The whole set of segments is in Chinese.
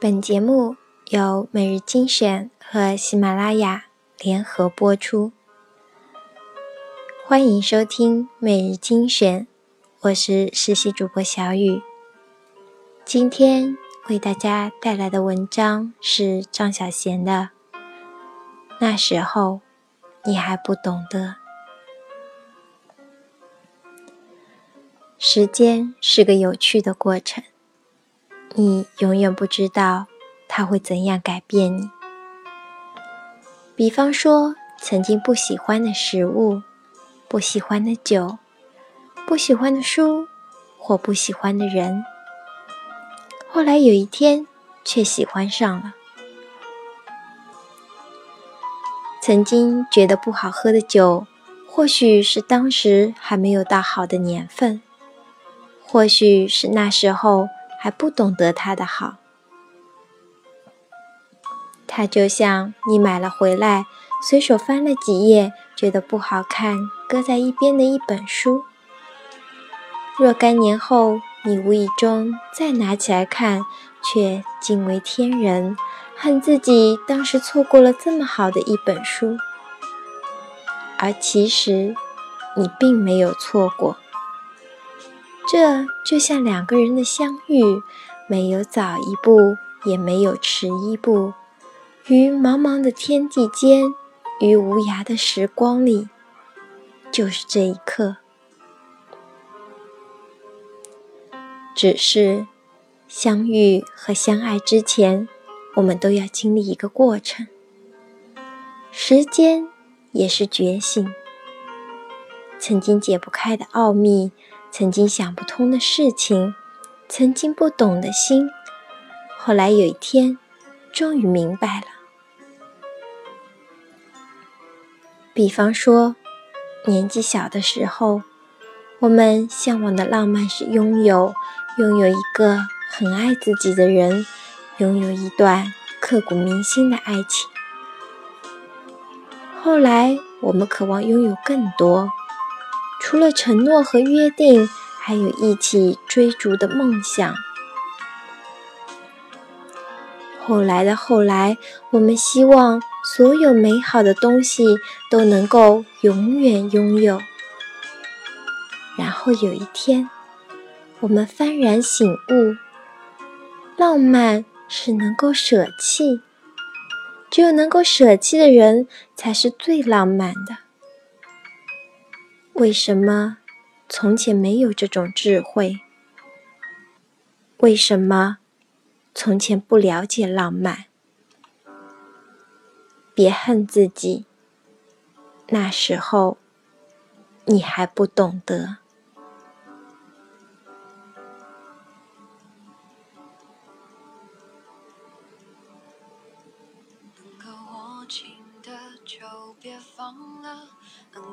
本节目由每日精选和喜马拉雅联合播出，欢迎收听每日精选，我是实习主播小雨。今天为大家带来的文章是张小娴的《那时候你还不懂得》。时间是个有趣的过程。你永远不知道它会怎样改变你。比方说，曾经不喜欢的食物、不喜欢的酒、不喜欢的书或不喜欢的人，后来有一天却喜欢上了。曾经觉得不好喝的酒，或许是当时还没有到好的年份，或许是那时候。还不懂得他的好，他就像你买了回来，随手翻了几页，觉得不好看，搁在一边的一本书。若干年后，你无意中再拿起来看，却惊为天人，恨自己当时错过了这么好的一本书。而其实，你并没有错过。这就像两个人的相遇，没有早一步，也没有迟一步，于茫茫的天地间，于无涯的时光里，就是这一刻。只是相遇和相爱之前，我们都要经历一个过程。时间也是觉醒，曾经解不开的奥秘。曾经想不通的事情，曾经不懂的心，后来有一天，终于明白了。比方说，年纪小的时候，我们向往的浪漫是拥有，拥有一个很爱自己的人，拥有一段刻骨铭心的爱情。后来，我们渴望拥有更多。除了承诺和约定，还有一起追逐的梦想。后来的后来，我们希望所有美好的东西都能够永远拥有。然后有一天，我们幡然醒悟：浪漫是能够舍弃，只有能够舍弃的人，才是最浪漫的。为什么从前没有这种智慧？为什么从前不了解浪漫？别恨自己，那时候你还不懂得。能够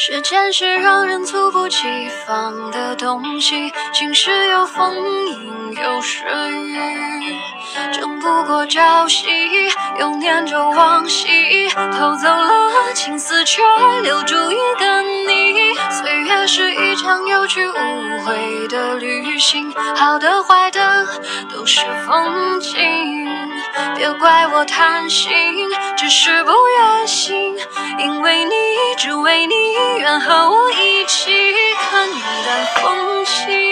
时间是让人猝不及防的东西，晴时有风，阴有时雨，争不过朝夕，又念着往昔，偷走了青丝，却留住一个你。岁月是一场有去无回的旅行，好的坏的都是风景。别怪我贪心，只是不愿醒，因为你，只为你，愿和我一起看云淡风轻。